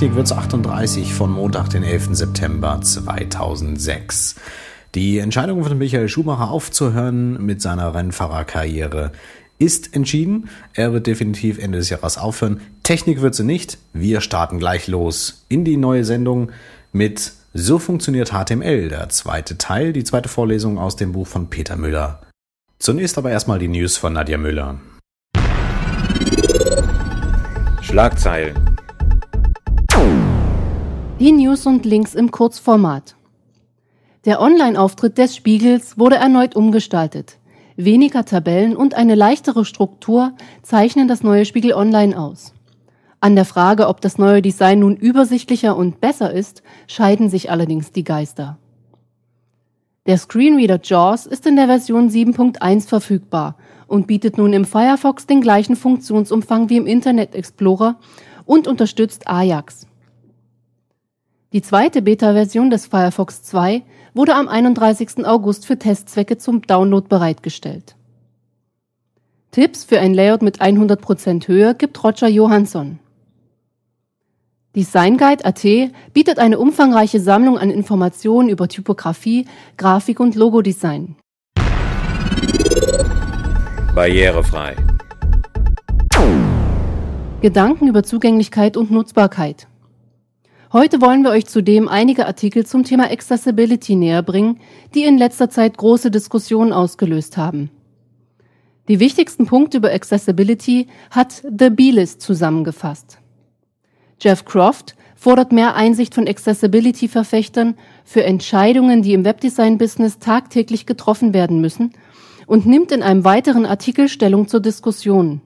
Technikwitz 38 von Montag, den 11. September 2006. Die Entscheidung von Michael Schumacher aufzuhören mit seiner Rennfahrerkarriere ist entschieden. Er wird definitiv Ende des Jahres aufhören. Technik wird sie nicht. Wir starten gleich los in die neue Sendung mit So funktioniert HTML, der zweite Teil, die zweite Vorlesung aus dem Buch von Peter Müller. Zunächst aber erstmal die News von Nadja Müller. Schlagzeilen. Die News und Links im Kurzformat. Der Online-Auftritt des Spiegels wurde erneut umgestaltet. Weniger Tabellen und eine leichtere Struktur zeichnen das neue Spiegel Online aus. An der Frage, ob das neue Design nun übersichtlicher und besser ist, scheiden sich allerdings die Geister. Der Screenreader JAWS ist in der Version 7.1 verfügbar und bietet nun im Firefox den gleichen Funktionsumfang wie im Internet Explorer und unterstützt Ajax. Die zweite Beta-Version des Firefox 2 wurde am 31. August für Testzwecke zum Download bereitgestellt. Tipps für ein Layout mit 100% Höhe gibt Roger Johansson. DesignGuide.at bietet eine umfangreiche Sammlung an Informationen über Typografie, Grafik und Logodesign. Barrierefrei. Gedanken über Zugänglichkeit und Nutzbarkeit. Heute wollen wir euch zudem einige Artikel zum Thema Accessibility näher bringen, die in letzter Zeit große Diskussionen ausgelöst haben. Die wichtigsten Punkte über Accessibility hat The B-List zusammengefasst. Jeff Croft fordert mehr Einsicht von Accessibility-Verfechtern für Entscheidungen, die im Webdesign-Business tagtäglich getroffen werden müssen und nimmt in einem weiteren Artikel Stellung zur Diskussion.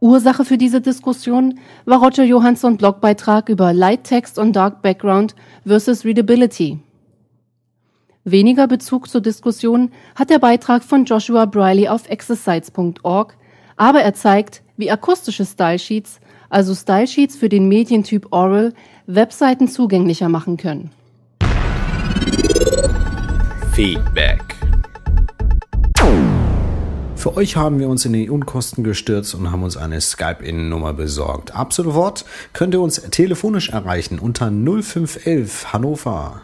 Ursache für diese Diskussion war Roger Johansson Blogbeitrag über Light Text on Dark Background versus Readability. Weniger Bezug zur Diskussion hat der Beitrag von Joshua Briley auf exercise.org, aber er zeigt, wie akustische Stylesheets, also Stylesheets für den Medientyp Oral, Webseiten zugänglicher machen können. Feedback. Für euch haben wir uns in die Unkosten gestürzt und haben uns eine Skype-In-Nummer besorgt. Ab sofort könnt ihr uns telefonisch erreichen unter 0511 Hannover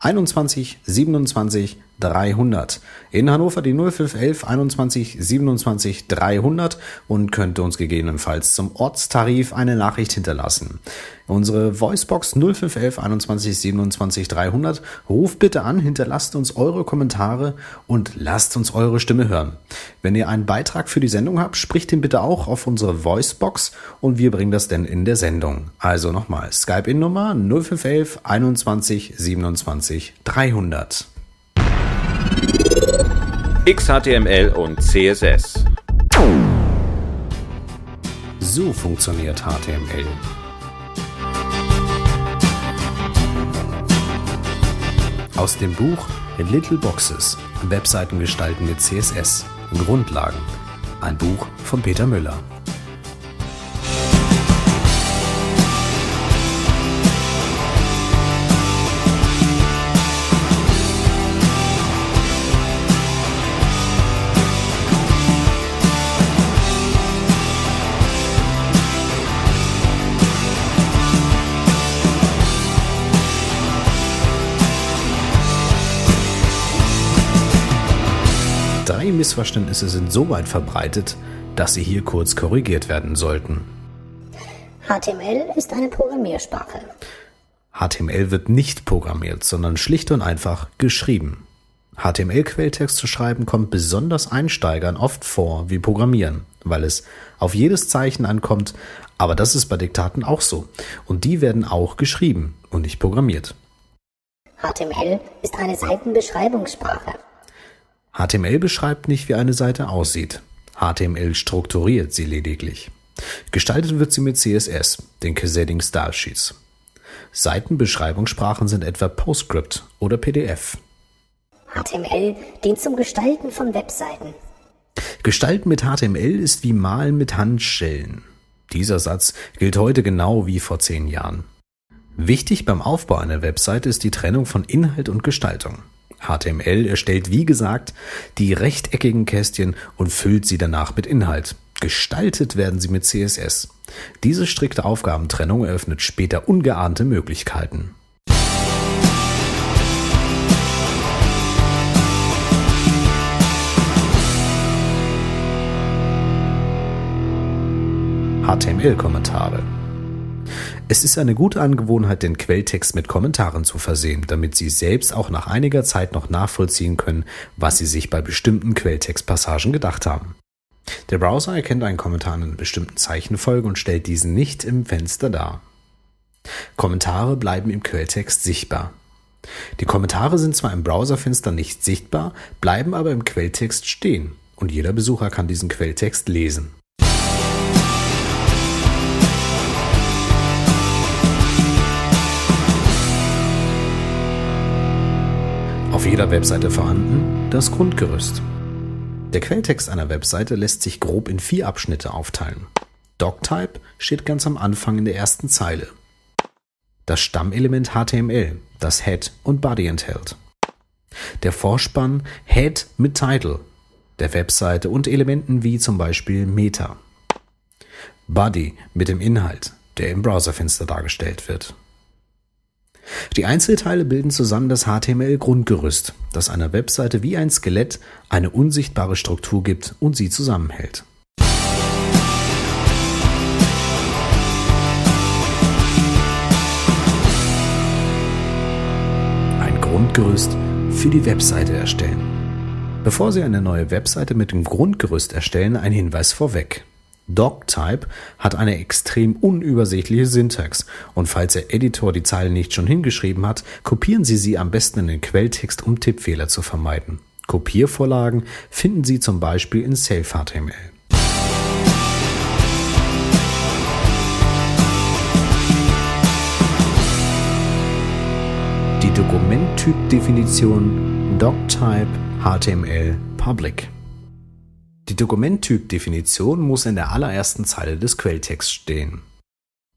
21 27 300. In Hannover die 0511 21 27 300 und könnt uns gegebenenfalls zum Ortstarif eine Nachricht hinterlassen. Unsere Voicebox 0511 21 27 300. Ruft bitte an, hinterlasst uns eure Kommentare und lasst uns eure Stimme hören. Wenn ihr einen Beitrag für die Sendung habt, spricht ihn bitte auch auf unsere Voicebox und wir bringen das dann in der Sendung. Also nochmal, Skype-In-Nummer 0511 21 27 300. XHTML und CSS. So funktioniert HTML. Aus dem Buch Little Boxes Webseiten gestalten mit CSS Grundlagen. Ein Buch von Peter Müller. Drei Missverständnisse sind so weit verbreitet, dass sie hier kurz korrigiert werden sollten. HTML ist eine Programmiersprache. HTML wird nicht programmiert, sondern schlicht und einfach geschrieben. HTML-Quelltext zu schreiben kommt besonders Einsteigern oft vor wie Programmieren, weil es auf jedes Zeichen ankommt, aber das ist bei Diktaten auch so. Und die werden auch geschrieben und nicht programmiert. HTML ist eine Seitenbeschreibungssprache. HTML beschreibt nicht, wie eine Seite aussieht. HTML strukturiert sie lediglich. Gestaltet wird sie mit CSS, den Cassetting Style Sheets. Seitenbeschreibungssprachen sind etwa PostScript oder PDF. HTML dient zum Gestalten von Webseiten. Gestalten mit HTML ist wie Malen mit Handschellen. Dieser Satz gilt heute genau wie vor zehn Jahren. Wichtig beim Aufbau einer Webseite ist die Trennung von Inhalt und Gestaltung. HTML erstellt wie gesagt die rechteckigen Kästchen und füllt sie danach mit Inhalt. Gestaltet werden sie mit CSS. Diese strikte Aufgabentrennung eröffnet später ungeahnte Möglichkeiten. HTML-Kommentare. Es ist eine gute Angewohnheit, den Quelltext mit Kommentaren zu versehen, damit Sie selbst auch nach einiger Zeit noch nachvollziehen können, was Sie sich bei bestimmten Quelltextpassagen gedacht haben. Der Browser erkennt einen Kommentar in einer bestimmten Zeichenfolge und stellt diesen nicht im Fenster dar. Kommentare bleiben im Quelltext sichtbar. Die Kommentare sind zwar im Browserfenster nicht sichtbar, bleiben aber im Quelltext stehen und jeder Besucher kann diesen Quelltext lesen. Jeder Webseite vorhanden das Grundgerüst. Der Quelltext einer Webseite lässt sich grob in vier Abschnitte aufteilen. Doctype steht ganz am Anfang in der ersten Zeile. Das Stammelement HTML, das Head und Body enthält. Der Vorspann Head mit Title der Webseite und Elementen wie zum Beispiel Meta. Body mit dem Inhalt, der im Browserfenster dargestellt wird. Die Einzelteile bilden zusammen das HTML-Grundgerüst, das einer Webseite wie ein Skelett eine unsichtbare Struktur gibt und sie zusammenhält. Ein Grundgerüst für die Webseite erstellen. Bevor Sie eine neue Webseite mit dem Grundgerüst erstellen, ein Hinweis vorweg. Doctype hat eine extrem unübersichtliche Syntax und falls der Editor die Zeile nicht schon hingeschrieben hat, kopieren Sie sie am besten in den Quelltext, um Tippfehler zu vermeiden. Kopiervorlagen finden Sie zum Beispiel in Self-HTML. Die Dokumenttypdefinition Doctype HTML Public. Die Dokumenttypdefinition muss in der allerersten Zeile des Quelltexts stehen.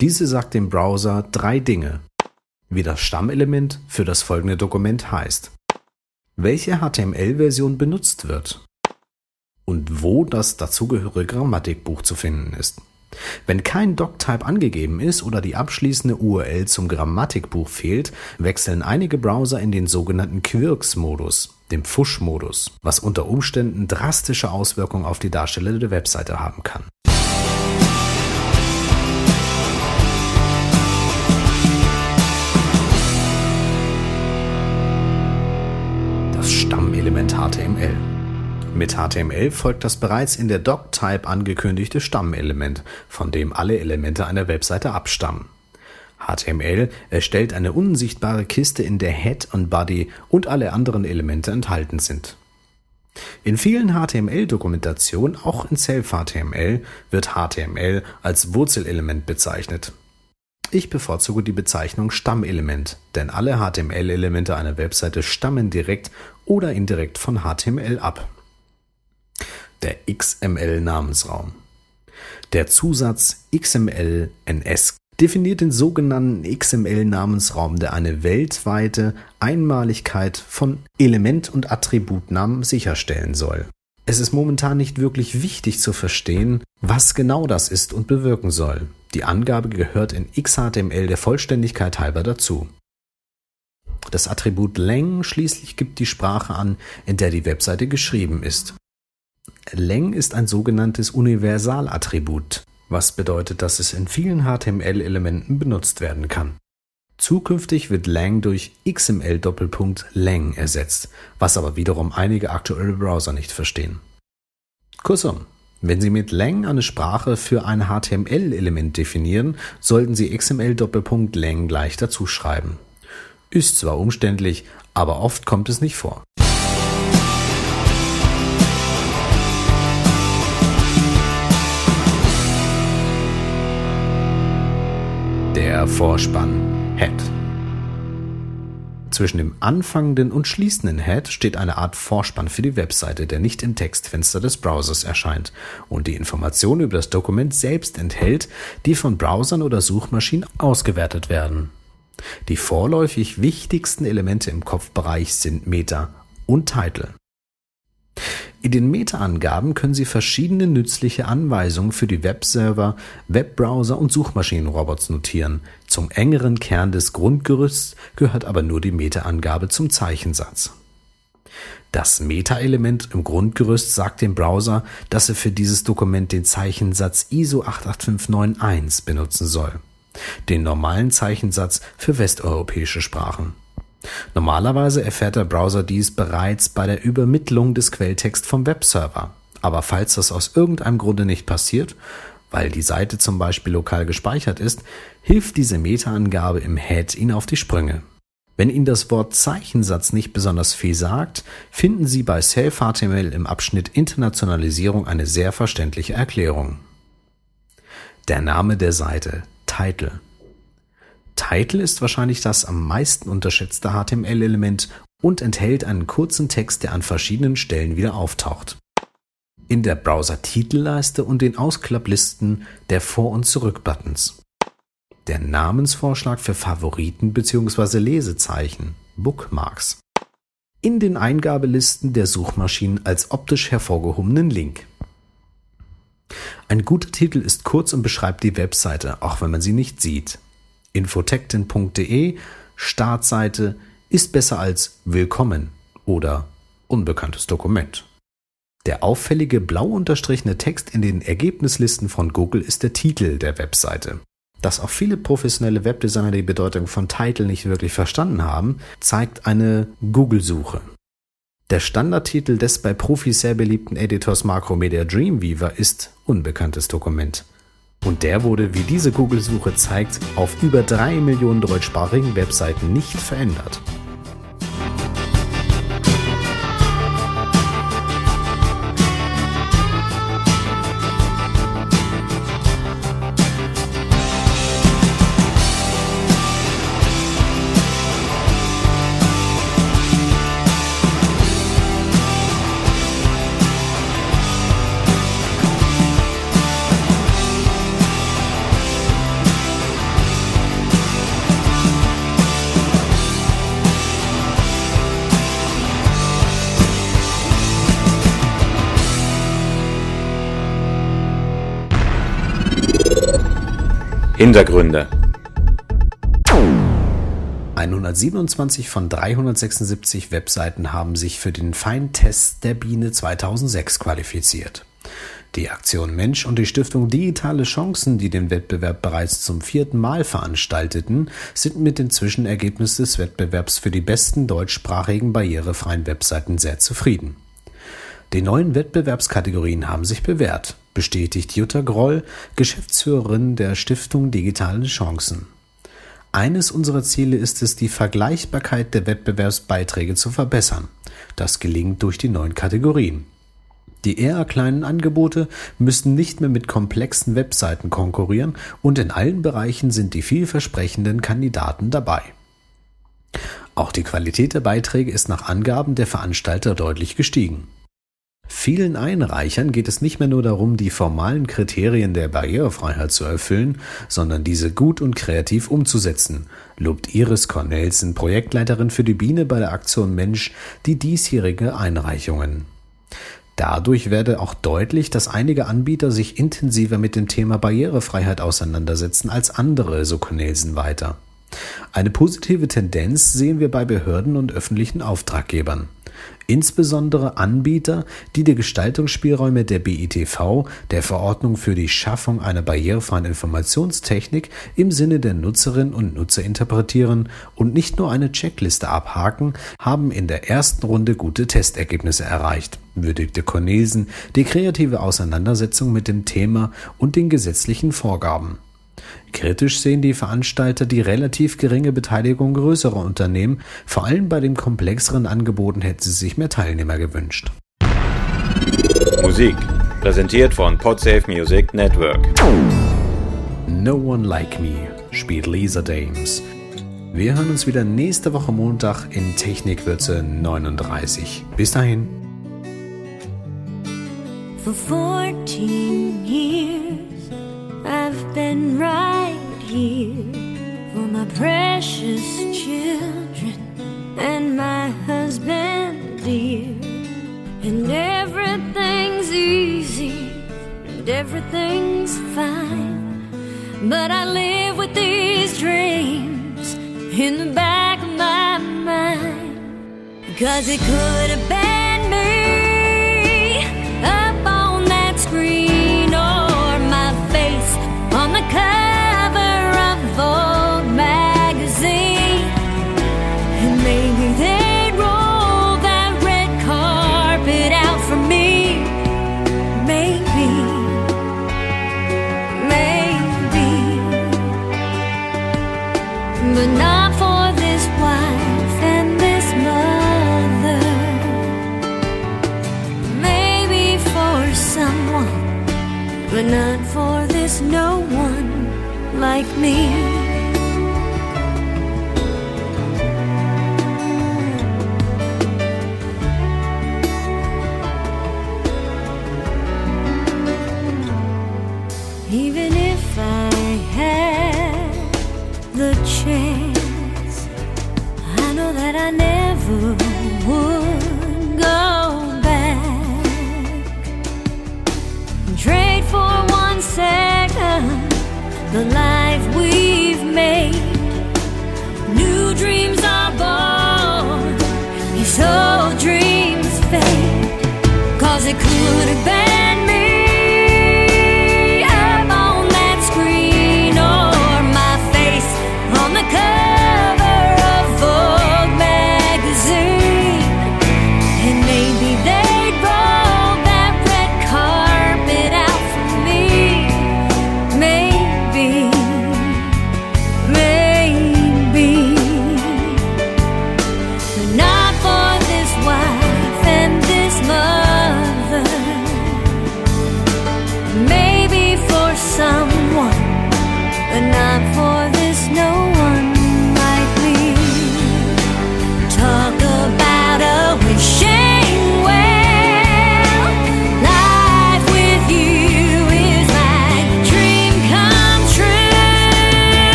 Diese sagt dem Browser drei Dinge. Wie das Stammelement für das folgende Dokument heißt. Welche HTML-Version benutzt wird. Und wo das dazugehörige Grammatikbuch zu finden ist. Wenn kein Doctype angegeben ist oder die abschließende URL zum Grammatikbuch fehlt, wechseln einige Browser in den sogenannten Quirks-Modus dem Pfusch-Modus, was unter Umständen drastische Auswirkungen auf die Darsteller der Webseite haben kann. Das Stammelement HTML. Mit HTML folgt das bereits in der Doctype angekündigte Stammelement, von dem alle Elemente einer Webseite abstammen. HTML erstellt eine unsichtbare Kiste, in der Head und Body und alle anderen Elemente enthalten sind. In vielen HTML-Dokumentationen, auch in Self-HTML, wird HTML als Wurzelelement bezeichnet. Ich bevorzuge die Bezeichnung Stammelement, denn alle HTML-Elemente einer Webseite stammen direkt oder indirekt von HTML ab. Der XML-Namensraum. Der Zusatz XML-NS definiert den sogenannten XML-Namensraum, der eine weltweite Einmaligkeit von Element- und Attributnamen sicherstellen soll. Es ist momentan nicht wirklich wichtig zu verstehen, was genau das ist und bewirken soll. Die Angabe gehört in XHTML der Vollständigkeit halber dazu. Das Attribut Lang schließlich gibt die Sprache an, in der die Webseite geschrieben ist. Lang ist ein sogenanntes Universalattribut was bedeutet, dass es in vielen HTML-Elementen benutzt werden kann. Zukünftig wird Lang durch XML-Lang ersetzt, was aber wiederum einige aktuelle Browser nicht verstehen. Kurzum, wenn Sie mit Lang eine Sprache für ein HTML-Element definieren, sollten Sie XML-Lang gleich dazu schreiben. Ist zwar umständlich, aber oft kommt es nicht vor. Der Vorspann Head. Zwischen dem anfangenden und schließenden Head steht eine Art Vorspann für die Webseite, der nicht im Textfenster des Browsers erscheint und die Informationen über das Dokument selbst enthält, die von Browsern oder Suchmaschinen ausgewertet werden. Die vorläufig wichtigsten Elemente im Kopfbereich sind Meta und Title. In den Meta-Angaben können Sie verschiedene nützliche Anweisungen für die Webserver, Webbrowser und Suchmaschinenrobots notieren. Zum engeren Kern des Grundgerüsts gehört aber nur die Meta-Angabe zum Zeichensatz. Das Meta-Element im Grundgerüst sagt dem Browser, dass er für dieses Dokument den Zeichensatz ISO 88591 benutzen soll. Den normalen Zeichensatz für westeuropäische Sprachen. Normalerweise erfährt der Browser dies bereits bei der Übermittlung des Quelltext vom Webserver. Aber falls das aus irgendeinem Grunde nicht passiert, weil die Seite zum Beispiel lokal gespeichert ist, hilft diese Meta-Angabe im Head Ihnen auf die Sprünge. Wenn Ihnen das Wort Zeichensatz nicht besonders viel sagt, finden Sie bei Self-HTML im Abschnitt Internationalisierung eine sehr verständliche Erklärung. Der Name der Seite, Title. Title ist wahrscheinlich das am meisten unterschätzte HTML-Element und enthält einen kurzen Text, der an verschiedenen Stellen wieder auftaucht. In der Browser-Titelleiste und den Ausklapplisten der Vor- und Zurück-Buttons. Der Namensvorschlag für Favoriten bzw. Lesezeichen, Bookmarks. In den Eingabelisten der Suchmaschinen als optisch hervorgehobenen Link. Ein guter Titel ist kurz und beschreibt die Webseite, auch wenn man sie nicht sieht. Infotectin.de Startseite ist besser als Willkommen oder unbekanntes Dokument. Der auffällige blau unterstrichene Text in den Ergebnislisten von Google ist der Titel der Webseite. Dass auch viele professionelle Webdesigner die Bedeutung von Title nicht wirklich verstanden haben, zeigt eine Google-Suche. Der Standardtitel des bei Profis sehr beliebten Editors Macromedia Dreamweaver ist unbekanntes Dokument. Und der wurde, wie diese Google-Suche zeigt, auf über drei Millionen deutschsprachigen Webseiten nicht verändert. Hintergründe. 127 von 376 Webseiten haben sich für den Feintest der Biene 2006 qualifiziert. Die Aktion Mensch und die Stiftung Digitale Chancen, die den Wettbewerb bereits zum vierten Mal veranstalteten, sind mit dem Zwischenergebnis des Wettbewerbs für die besten deutschsprachigen barrierefreien Webseiten sehr zufrieden. Die neuen Wettbewerbskategorien haben sich bewährt bestätigt Jutta Groll, Geschäftsführerin der Stiftung Digitale Chancen. Eines unserer Ziele ist es, die Vergleichbarkeit der Wettbewerbsbeiträge zu verbessern. Das gelingt durch die neuen Kategorien. Die eher kleinen Angebote müssen nicht mehr mit komplexen Webseiten konkurrieren und in allen Bereichen sind die vielversprechenden Kandidaten dabei. Auch die Qualität der Beiträge ist nach Angaben der Veranstalter deutlich gestiegen. Vielen Einreichern geht es nicht mehr nur darum, die formalen Kriterien der Barrierefreiheit zu erfüllen, sondern diese gut und kreativ umzusetzen, lobt Iris Cornelsen, Projektleiterin für die Biene bei der Aktion Mensch, die diesjährige Einreichungen. Dadurch werde auch deutlich, dass einige Anbieter sich intensiver mit dem Thema Barrierefreiheit auseinandersetzen als andere, so Cornelsen weiter. Eine positive Tendenz sehen wir bei Behörden und öffentlichen Auftraggebern. Insbesondere Anbieter, die die Gestaltungsspielräume der BITV, der Verordnung für die Schaffung einer barrierefreien Informationstechnik im Sinne der Nutzerinnen und Nutzer interpretieren und nicht nur eine Checkliste abhaken, haben in der ersten Runde gute Testergebnisse erreicht, würdigte Cornelsen die kreative Auseinandersetzung mit dem Thema und den gesetzlichen Vorgaben. Kritisch sehen die Veranstalter die relativ geringe Beteiligung größerer Unternehmen, vor allem bei den komplexeren Angeboten hätten sie sich mehr Teilnehmer gewünscht. Musik, präsentiert von Podsafe Music Network. No One Like Me spielt Lisa Dames. Wir hören uns wieder nächste Woche Montag in Technikwürze 39. Bis dahin. For 14 years I've been right here for my precious children and my husband dear. And everything's easy and everything's fine. But I live with these dreams in the back of my mind. Cause it could have been. but not for this wife and this mother. Maybe for someone, but not for this no one like me. never would go back. Trade for one second the life we've made. New dreams are born, these old dreams fade. Cause it could have been.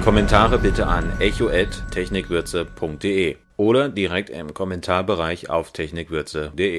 Kommentare bitte an echo@technikwürze.de oder direkt im Kommentarbereich auf technikwürze.de